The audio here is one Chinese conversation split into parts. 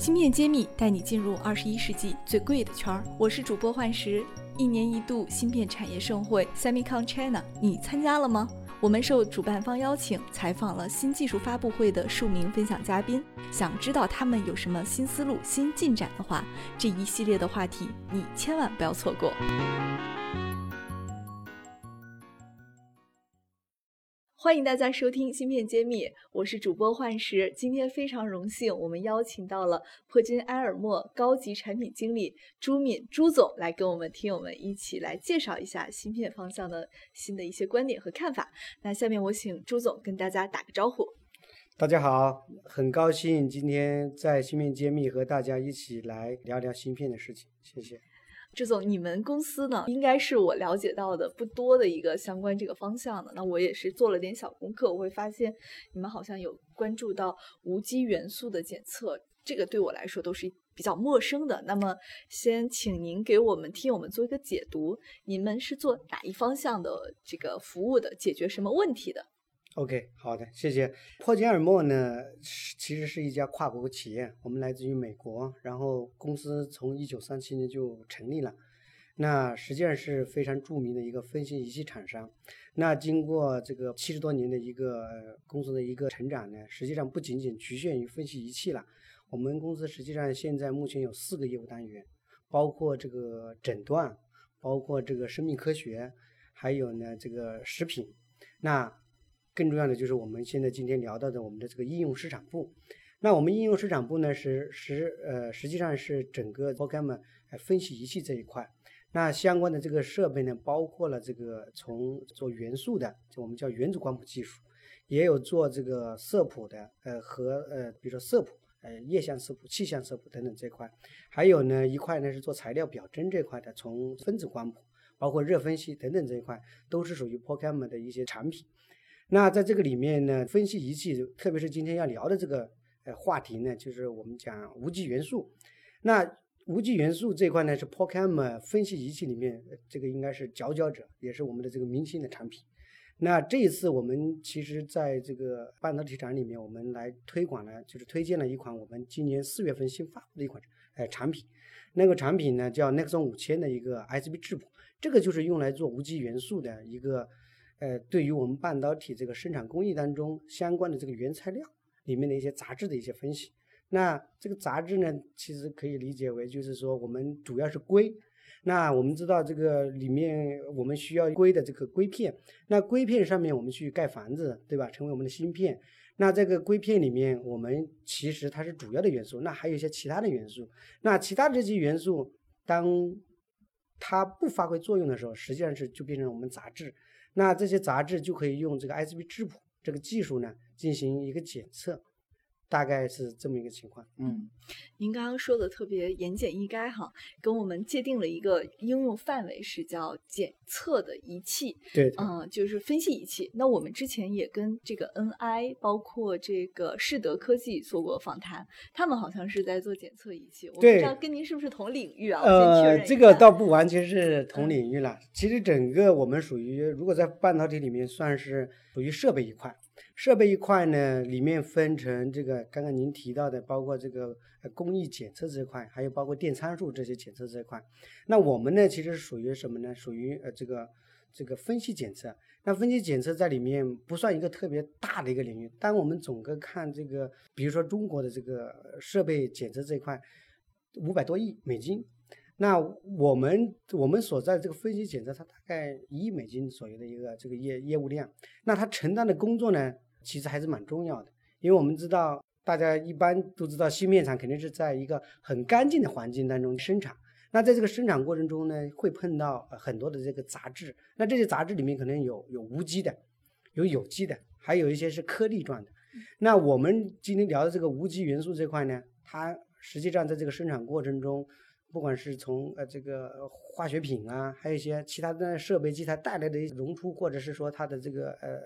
芯片揭秘带你进入二十一世纪最贵的圈儿。我是主播幻石。一年一度芯片产业盛会 Semicon China，你参加了吗？我们受主办方邀请，采访了新技术发布会的数名分享嘉宾。想知道他们有什么新思路、新进展的话，这一系列的话题你千万不要错过。欢迎大家收听《芯片揭秘》，我是主播幻石。今天非常荣幸，我们邀请到了珀金埃尔默高级产品经理朱敏朱总来跟我们听友们一起来介绍一下芯片方向的新的一些观点和看法。那下面我请朱总跟大家打个招呼。大家好，很高兴今天在《芯片揭秘》和大家一起来聊聊芯片的事情，谢谢。朱总，你们公司呢，应该是我了解到的不多的一个相关这个方向的。那我也是做了点小功课，我会发现你们好像有关注到无机元素的检测，这个对我来说都是比较陌生的。那么，先请您给我们听友们做一个解读，你们是做哪一方向的这个服务的，解决什么问题的？OK，好的，谢谢。珀金尔默呢，其实是一家跨国企业，我们来自于美国，然后公司从一九三七年就成立了。那实际上是非常著名的一个分析仪器厂商。那经过这个七十多年的一个公司的一个成长呢，实际上不仅仅局限于分析仪器了。我们公司实际上现在目前有四个业务单元，包括这个诊断，包括这个生命科学，还有呢这个食品。那更重要的就是我们现在今天聊到的我们的这个应用市场部，那我们应用市场部呢是实呃实际上是整个 Program 分析仪器这一块，那相关的这个设备呢包括了这个从做元素的，就我们叫原子光谱技术，也有做这个色谱的，呃和呃比如说色谱，呃液相色谱、气象色谱等等这一块，还有呢一块呢是做材料表征这块的，从分子光谱，包括热分析等等这一块，都是属于 p o k e m 的一些产品。那在这个里面呢，分析仪器，特别是今天要聊的这个呃话题呢，就是我们讲无机元素。那无机元素这块呢，是 p o c a m 分析仪器里面这个应该是佼佼者，也是我们的这个明星的产品。那这一次我们其实在这个半导体展里面，我们来推广了，就是推荐了一款我们今年四月份新发布的一款呃产品。那个产品呢叫 Nexon 五千的一个 ICP 质谱，这个就是用来做无机元素的一个。呃，对于我们半导体这个生产工艺当中相关的这个原材料里面的一些杂质的一些分析，那这个杂质呢，其实可以理解为就是说我们主要是硅。那我们知道这个里面我们需要硅的这个硅片，那硅片上面我们去盖房子，对吧？成为我们的芯片。那这个硅片里面，我们其实它是主要的元素，那还有一些其他的元素。那其他这些元素，当它不发挥作用的时候，实际上是就变成我们杂质。那这些杂质就可以用这个 ICP 质谱这个技术呢进行一个检测。大概是这么一个情况。嗯，您刚刚说的特别言简意赅哈，跟我们界定了一个应用范围是叫检测的仪器。对，嗯，就是分析仪器。那我们之前也跟这个 NI，包括这个世德科技做过访谈，他们好像是在做检测仪器。我不知道跟您是不是同领域啊？呃，这个倒不完全是 同领域了。其实整个我们属于，如果在半导体里面算是属于设备一块。设备一块呢，里面分成这个刚刚您提到的，包括这个工艺检测这块，还有包括电参数这些检测这块。那我们呢，其实是属于什么呢？属于呃这个这个分析检测。那分析检测在里面不算一个特别大的一个领域。但我们总个看这个，比如说中国的这个设备检测这块，五百多亿美金。那我们我们所在这个分析检测，它大概一亿美金左右的一个这个业业务量。那它承担的工作呢？其实还是蛮重要的，因为我们知道，大家一般都知道，芯片厂肯定是在一个很干净的环境当中生产。那在这个生产过程中呢，会碰到很多的这个杂质。那这些杂质里面可能有有无机的，有有机的，还有一些是颗粒状的。那我们今天聊的这个无机元素这块呢，它实际上在这个生产过程中。不管是从呃这个化学品啊，还有一些其他的设备机它带来的溶出，或者是说它的这个呃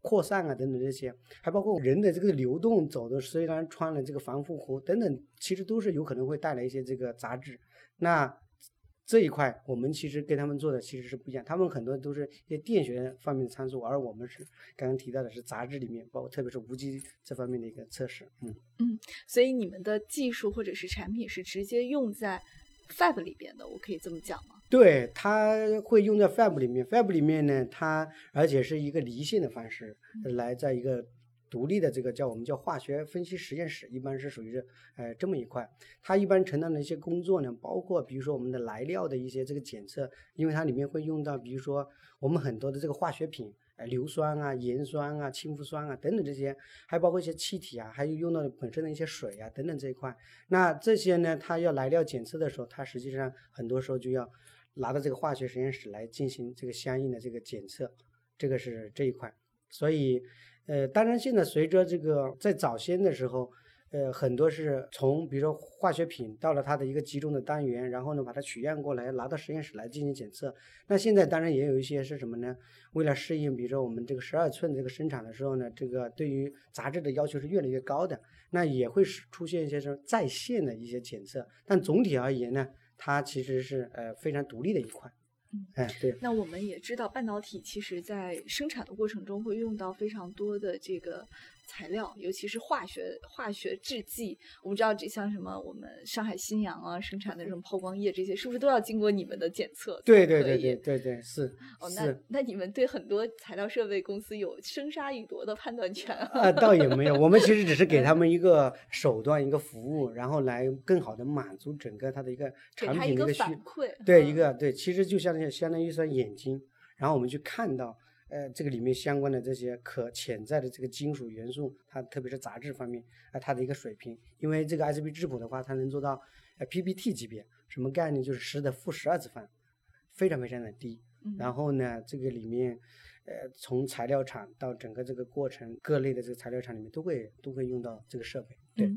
扩散啊等等这些，还包括人的这个流动走的，虽然穿了这个防护服等等，其实都是有可能会带来一些这个杂质。那这一块我们其实跟他们做的其实是不一样，他们很多都是一些电学方面的参数，而我们是刚刚提到的是杂质里面，包括特别是无机这方面的一个测试。嗯嗯，所以你们的技术或者是产品是直接用在 Fab 里边的，我可以这么讲吗？对，它会用在 Fab 里面，Fab 里面呢，它而且是一个离线的方式来在一个。独立的这个叫我们叫化学分析实验室，一般是属于是呃这么一块。它一般承担的一些工作呢，包括比如说我们的来料的一些这个检测，因为它里面会用到，比如说我们很多的这个化学品，呃硫酸啊、盐酸啊、氢氟酸啊等等这些，还包括一些气体啊，还有用到的本身的一些水啊等等这一块。那这些呢，它要来料检测的时候，它实际上很多时候就要拿到这个化学实验室来进行这个相应的这个检测，这个是这一块。所以。呃，当然，现在随着这个在早先的时候，呃，很多是从比如说化学品到了它的一个集中的单元，然后呢把它取样过来拿到实验室来进行检测。那现在当然也有一些是什么呢？为了适应，比如说我们这个十二寸这个生产的时候呢，这个对于杂质的要求是越来越高的，那也会出现一些是在线的一些检测。但总体而言呢，它其实是呃非常独立的一块。哎，对。那我们也知道，半导体其实在生产的过程中会用到非常多的这个。材料，尤其是化学化学制剂，我们知道这像什么，我们上海新阳啊生产的这种抛光液，这些是不是都要经过你们的检测？对对对对对对，是。哦，那那你们对很多材料设备公司有生杀予夺的判断权啊？倒也没有，我们其实只是给他们一个手段、一个服务，然后来更好的满足整个它的一个产品的一个需。反馈。对，一个对，其实就像相当于一双眼睛，然后我们去看到。呃，这个里面相关的这些可潜在的这个金属元素，它特别是杂质方面，啊，它的一个水平，因为这个 ICP 质谱的话，它能做到呃 PPT 级别，什么概念？就是十的负十二次方，非常非常的低。然后呢，这个里面。呃，从材料厂到整个这个过程，各类的这个材料厂里面都会都会用到这个设备。对，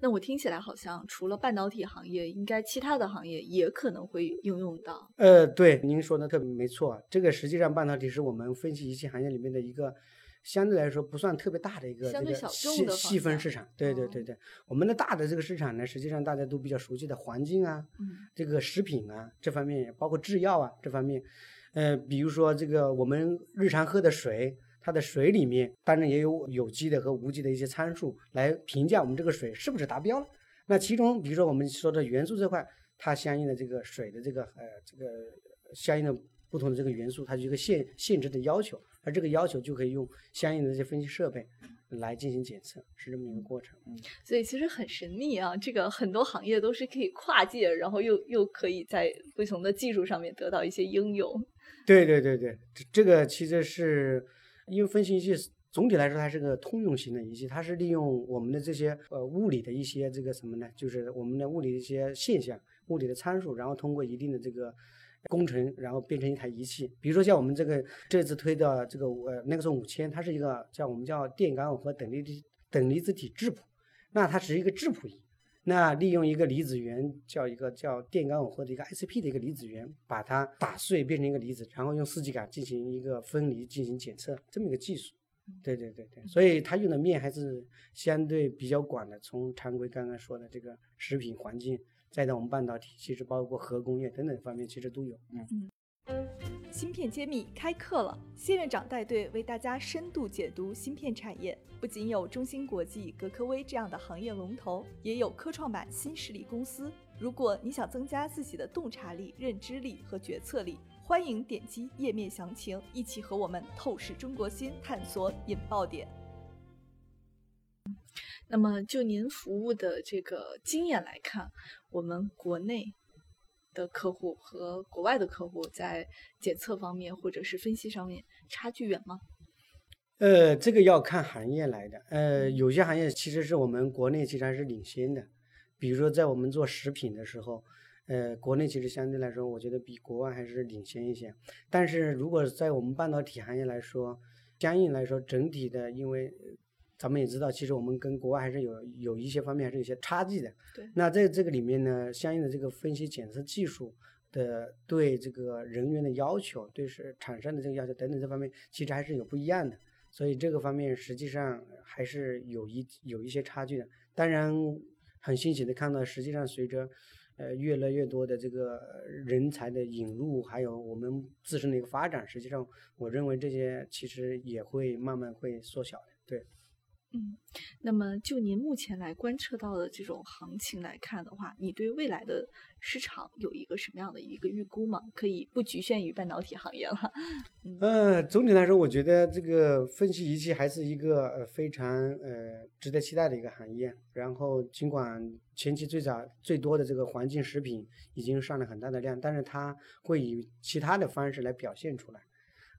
那我听起来好像除了半导体行业，应该其他的行业也可能会应用到。呃，对，您说的特别没错，这个实际上半导体是我们分析仪器行业里面的一个相对来说不算特别大的一个这个细细分市场。对对对对，我们的大的这个市场呢，实际上大家都比较熟悉的环境啊，这个食品啊这方面，包括制药啊这方面。呃，比如说这个我们日常喝的水，它的水里面当然也有有机的和无机的一些参数来评价我们这个水是不是达标了。那其中，比如说我们说的元素这块，它相应的这个水的这个呃这个相应的不同的这个元素，它就一个限限制的要求，而这个要求就可以用相应的这些分析设备。来进行检测是这么一个过程，嗯，所以其实很神秘啊。这个很多行业都是可以跨界，然后又又可以在不同的技术上面得到一些应用。对对对对，这个其实是因为分析仪器总体来说它是个通用型的仪器，它是利用我们的这些呃物理的一些这个什么呢？就是我们的物理的一些现象、物理的参数，然后通过一定的这个。工程，然后变成一台仪器，比如说像我们这个这次推的这个呃那个是五千，它是一个叫我们叫电感耦合等离子等离子体质谱，那它是一个质谱仪，那利用一个离子源叫一个叫电感耦合的一个 ICP 的一个离子源，把它打碎变成一个离子，然后用四极杆进行一个分离进行检测，这么一个技术。对对对对，所以它用的面还是相对比较广的，从常规刚刚说的这个食品环境。再到我们半导体，其实包括核工业等等方面，其实都有。嗯嗯。芯片揭秘开课了，谢院长带队为大家深度解读芯片产业。不仅有中芯国际、格科微这样的行业龙头，也有科创板新势力公司。如果你想增加自己的洞察力、认知力和决策力，欢迎点击页面详情，一起和我们透视中国芯，探索引爆点。那么，就您服务的这个经验来看，我们国内的客户和国外的客户在检测方面或者是分析上面差距远吗？呃，这个要看行业来的。呃，有些行业其实是我们国内其实还是领先的，比如说在我们做食品的时候，呃，国内其实相对来说，我觉得比国外还是领先一些。但是如果在我们半导体行业来说，相应来说整体的，因为咱们也知道，其实我们跟国外还是有有一些方面还是有些差距的。对。那在这个里面呢，相应的这个分析检测技术的对这个人员的要求，对是厂商的这个要求等等这方面，其实还是有不一样的。所以这个方面实际上还是有一有一些差距的。当然，很欣喜的看到，实际上随着呃越来越多的这个人才的引入，还有我们自身的一个发展，实际上我认为这些其实也会慢慢会缩小的。对。嗯，那么就您目前来观测到的这种行情来看的话，你对未来的市场有一个什么样的一个预估吗？可以不局限于半导体行业了。嗯，总体来说，我觉得这个分析仪器还是一个呃非常呃值得期待的一个行业。然后，尽管前期最早最多的这个环境食品已经上了很大的量，但是它会以其他的方式来表现出来。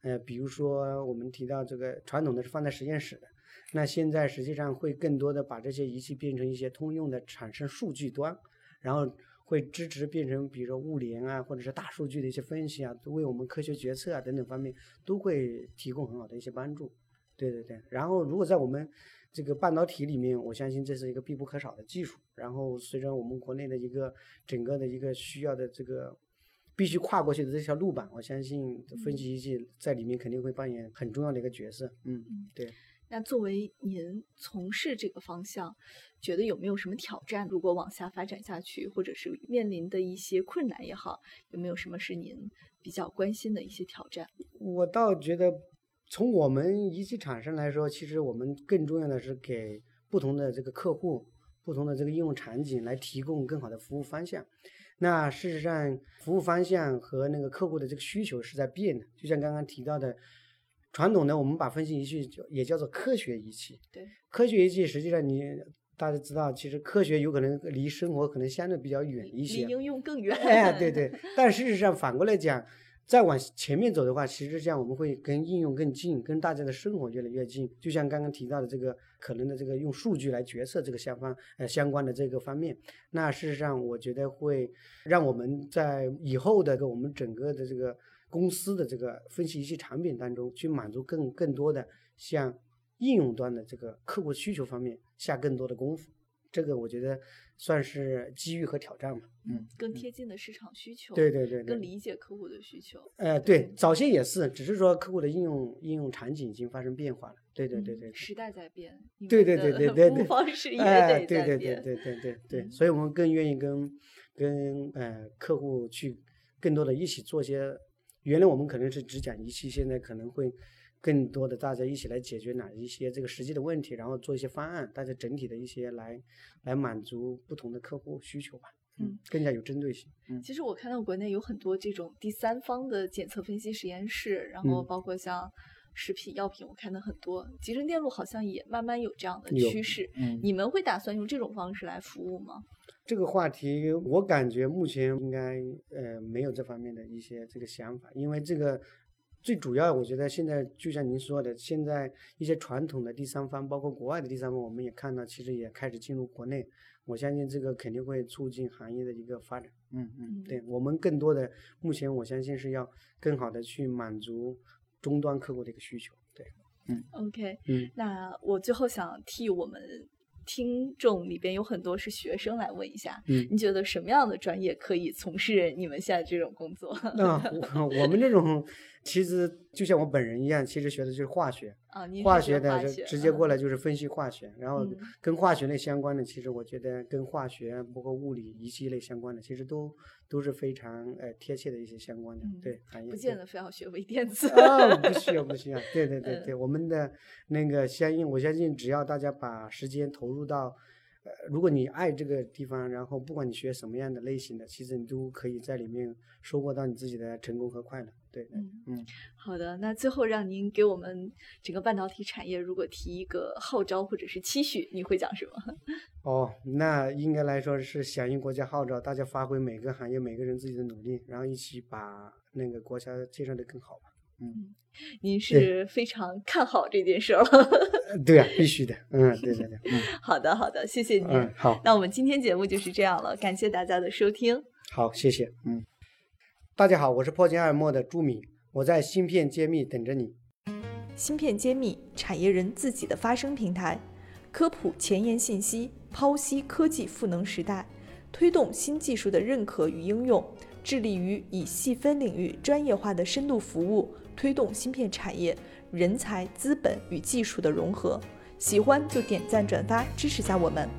呃，比如说我们提到这个传统的是放在实验室的。那现在实际上会更多的把这些仪器变成一些通用的产生数据端，然后会支持变成比如说物联啊，或者是大数据的一些分析啊，为我们科学决策啊等等方面都会提供很好的一些帮助。对对对。然后如果在我们这个半导体里面，我相信这是一个必不可少的技术。然后随着我们国内的一个整个的一个需要的这个必须跨过去的这条路板，我相信分析仪器在里面肯定会扮演很重要的一个角色。嗯，对。那作为您从事这个方向，觉得有没有什么挑战？如果往下发展下去，或者是面临的一些困难也好，有没有什么是您比较关心的一些挑战？我倒觉得，从我们仪器厂商来说，其实我们更重要的是给不同的这个客户、不同的这个应用场景来提供更好的服务方向。那事实上，服务方向和那个客户的这个需求是在变的，就像刚刚提到的。传统的我们把分析仪器叫也叫做科学仪器。对，科学仪器实际上你大家知道，其实科学有可能离生活可能相对比较远一些，离应用更远。哎，对 对。但事实上反过来讲，再往前面走的话，其实这样我们会跟应用更近，跟大家的生活越来越近。就像刚刚提到的这个可能的这个用数据来决策这个相关呃相关的这个方面，那事实上我觉得会让我们在以后的我们整个的这个。公司的这个分析仪器产品当中，去满足更更多的像应用端的这个客户需求方面下更多的功夫，这个我觉得算是机遇和挑战吧。嗯，更贴近的市场需求。对对对。更理解客户的需求。呃，对，早些也是，只是说客户的应用应用场景已经发生变化了。对对对对。时代在变。对对对对对。服务方式也得在变。对对对对对对对。所以我们更愿意跟跟呃客户去更多的一起做些。原来我们可能是只讲仪器，现在可能会更多的大家一起来解决哪一些这个实际的问题，然后做一些方案，大家整体的一些来来满足不同的客户需求吧。嗯，更加有针对性。嗯，其实我看到国内有很多这种第三方的检测分析实验室，然后包括像食品药品，我看到很多集成电路好像也慢慢有这样的趋势。嗯，你们会打算用这种方式来服务吗？这个话题，我感觉目前应该呃没有这方面的一些这个想法，因为这个最主要，我觉得现在就像您说的，现在一些传统的第三方，包括国外的第三方，我们也看到，其实也开始进入国内。我相信这个肯定会促进行业的一个发展。嗯嗯，对我们更多的目前，我相信是要更好的去满足终端客户的一个需求。对，嗯，OK，嗯，那我最后想替我们。听众里边有很多是学生，来问一下，嗯，你觉得什么样的专业可以从事你们现在这种工作？那我 们这种。其实就像我本人一样，其实学的就是化学啊，化学的直接过来就是分析化学，然后跟化学类相关的，其实我觉得跟化学包括物理仪器类相关的，其实都都是非常呃贴切的一些相关的对行业。不见得非要学微电子啊，不需要不需要，对对对对，我们的那个相应，我相信只要大家把时间投入到。呃，如果你爱这个地方，然后不管你学什么样的类型的，其实你都可以在里面收获到你自己的成功和快乐。对，嗯嗯。好的，那最后让您给我们整个半导体产业，如果提一个号召或者是期许，你会讲什么？哦，那应该来说是响应国家号召，大家发挥每个行业每个人自己的努力，然后一起把那个国家建设的更好吧。嗯，您是非常看好这件事了。对啊，必须的。嗯，对对对。嗯，好的好的，谢谢您。嗯，好。那我们今天节目就是这样了，感谢大家的收听。好，谢谢。嗯，大家好，我是破解二墨的朱敏，我在芯片揭秘等着你。芯片揭秘，产业人自己的发声平台，科普前沿信息，剖析科技赋能时代，推动新技术的认可与应用，致力于以细分领域专业化的深度服务。推动芯片产业人才、资本与技术的融合，喜欢就点赞转发支持下我们。